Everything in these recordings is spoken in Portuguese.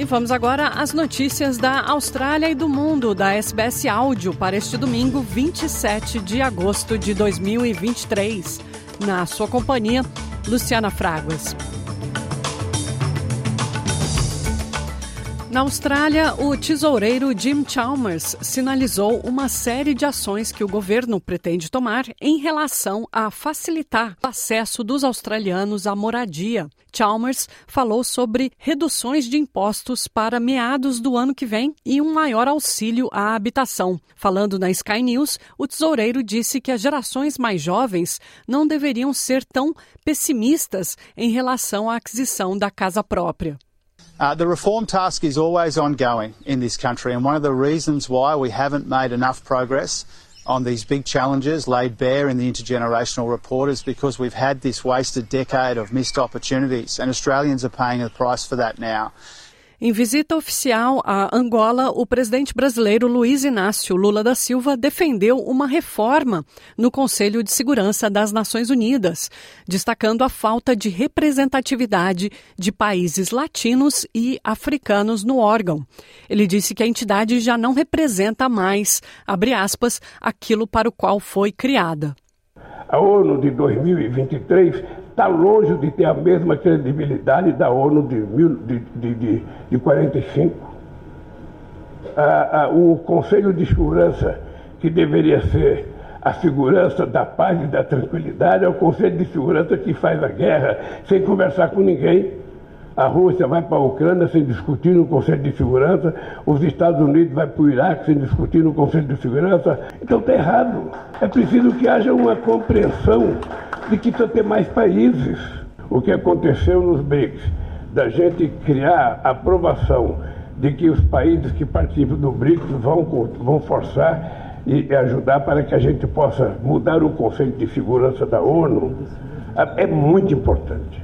E vamos agora às notícias da Austrália e do mundo da SBS Áudio para este domingo, 27 de agosto de 2023. Na sua companhia, Luciana Fraguas. Na Austrália, o tesoureiro Jim Chalmers sinalizou uma série de ações que o governo pretende tomar em relação a facilitar o acesso dos australianos à moradia. Chalmers falou sobre reduções de impostos para meados do ano que vem e um maior auxílio à habitação. Falando na Sky News, o tesoureiro disse que as gerações mais jovens não deveriam ser tão pessimistas em relação à aquisição da casa própria. Uh, the reform task is always ongoing in this country, and one of the reasons why we haven't made enough progress on these big challenges laid bare in the intergenerational report is because we've had this wasted decade of missed opportunities, and Australians are paying the price for that now. Em visita oficial a Angola, o presidente brasileiro Luiz Inácio Lula da Silva defendeu uma reforma no Conselho de Segurança das Nações Unidas, destacando a falta de representatividade de países latinos e africanos no órgão. Ele disse que a entidade já não representa mais, abre aspas, aquilo para o qual foi criada. A ONU de 2023 está longe de ter a mesma credibilidade da ONU de, de, de, de, de 45. Ah, ah, o Conselho de Segurança, que deveria ser a segurança da paz e da tranquilidade, é o Conselho de Segurança que faz a guerra sem conversar com ninguém. A Rússia vai para a Ucrânia sem discutir no Conselho de Segurança, os Estados Unidos vai para o Iraque sem discutir no Conselho de Segurança. Então está errado. É preciso que haja uma compreensão de que precisa ter mais países. O que aconteceu nos BRICS, da gente criar aprovação de que os países que participam do BRICS vão, vão forçar e ajudar para que a gente possa mudar o conceito de segurança da ONU, é muito importante.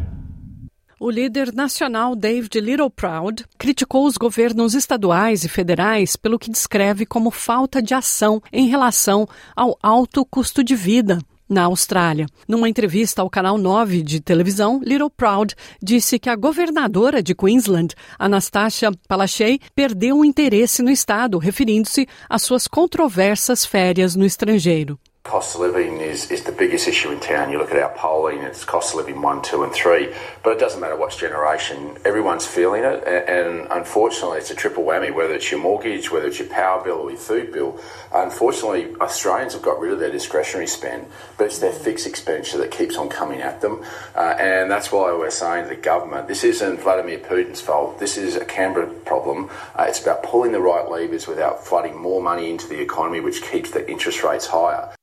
O líder nacional David Littleproud criticou os governos estaduais e federais pelo que descreve como falta de ação em relação ao alto custo de vida na Austrália. Numa entrevista ao canal 9 de televisão, Little Proud disse que a governadora de Queensland, Anastasia Palaszczuk, perdeu o interesse no estado, referindo-se às suas controversas férias no estrangeiro. Cost of living is, is the biggest issue in town. You look at our polling, it's cost of living one, two, and three. But it doesn't matter what generation, everyone's feeling it. And, and, unfortunately, it's a triple whammy, whether it's your mortgage, whether it's your power bill or your food bill. Unfortunately, Australians have got rid of their discretionary spend, but it's their fixed expenditure that keeps on coming at them. Uh, and that's why we're saying to the government this isn't Vladimir Putin's fault. This is a Canberra problem. Uh, it's about pulling the right levers without flooding more money into the economy, which keeps the interest rates higher.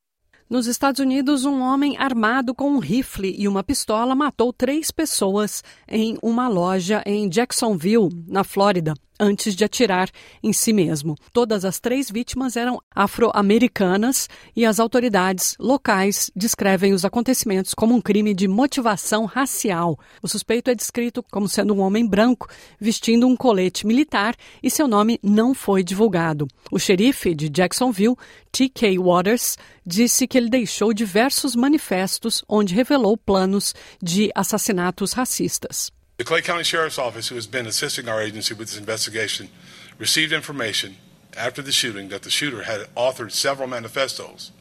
Nos Estados Unidos, um homem armado com um rifle e uma pistola matou três pessoas em uma loja em Jacksonville, na Flórida antes de atirar em si mesmo. Todas as três vítimas eram afro-americanas e as autoridades locais descrevem os acontecimentos como um crime de motivação racial. O suspeito é descrito como sendo um homem branco vestindo um colete militar e seu nome não foi divulgado. O xerife de Jacksonville, T.K. Waters, disse que ele deixou diversos manifestos onde revelou planos de assassinatos racistas. The Clay County Sheriff's Office, who has been assisting our agency with this investigation, received information after the shooting that the shooter had authored several manifestos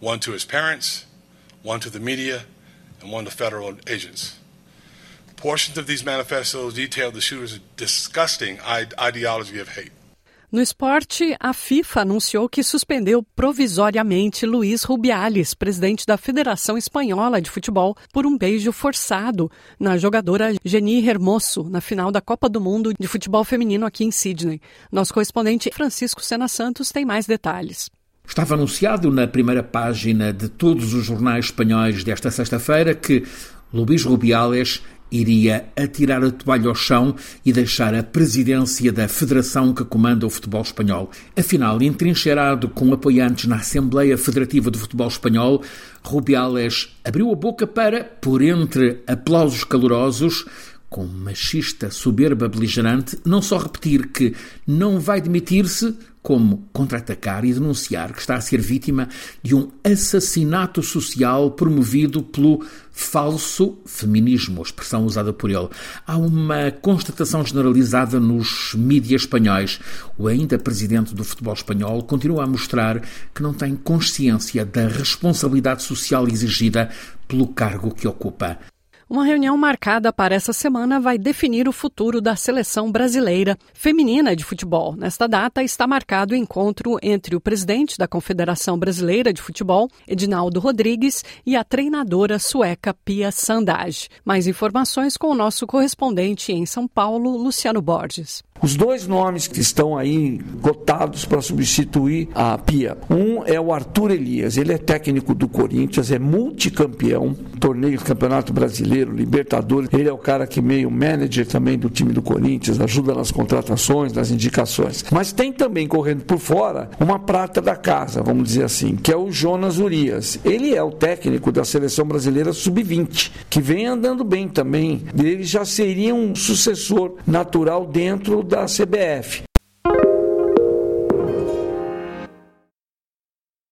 one to his parents, one to the media, and one to federal agents. Portions of these manifestos detailed the shooter's disgusting ideology of hate. No esporte, a FIFA anunciou que suspendeu provisoriamente Luiz Rubiales, presidente da Federação Espanhola de Futebol, por um beijo forçado na jogadora Geni Hermoso na final da Copa do Mundo de Futebol Feminino aqui em Sydney. Nosso correspondente Francisco Sena Santos tem mais detalhes. Estava anunciado na primeira página de todos os jornais espanhóis desta sexta-feira que Luís Rubiales iria atirar a toalha ao chão e deixar a presidência da federação que comanda o futebol espanhol. Afinal, entrincheirado com apoiantes na Assembleia Federativa do Futebol Espanhol, Rubiales abriu a boca para, por entre aplausos calorosos, com machista soberba beligerante, não só repetir que não vai demitir-se, como contra-atacar e denunciar que está a ser vítima de um assassinato social promovido pelo falso feminismo, a expressão usada por ele. Há uma constatação generalizada nos mídias espanhóis. O ainda presidente do futebol espanhol continua a mostrar que não tem consciência da responsabilidade social exigida pelo cargo que ocupa. Uma reunião marcada para essa semana vai definir o futuro da seleção brasileira feminina de futebol. Nesta data está marcado o encontro entre o presidente da Confederação Brasileira de Futebol, Edinaldo Rodrigues, e a treinadora sueca Pia Sandage. Mais informações com o nosso correspondente em São Paulo, Luciano Borges. Os dois nomes que estão aí cotados para substituir a Pia. Um é o Arthur Elias, ele é técnico do Corinthians, é multicampeão, torneios, campeonato brasileiro, Libertadores. Ele é o cara que meio manager também do time do Corinthians, ajuda nas contratações, nas indicações. Mas tem também correndo por fora uma prata da casa, vamos dizer assim, que é o Jonas Urias. Ele é o técnico da seleção brasileira sub-20, que vem andando bem também. Ele já seria um sucessor natural dentro da CBF.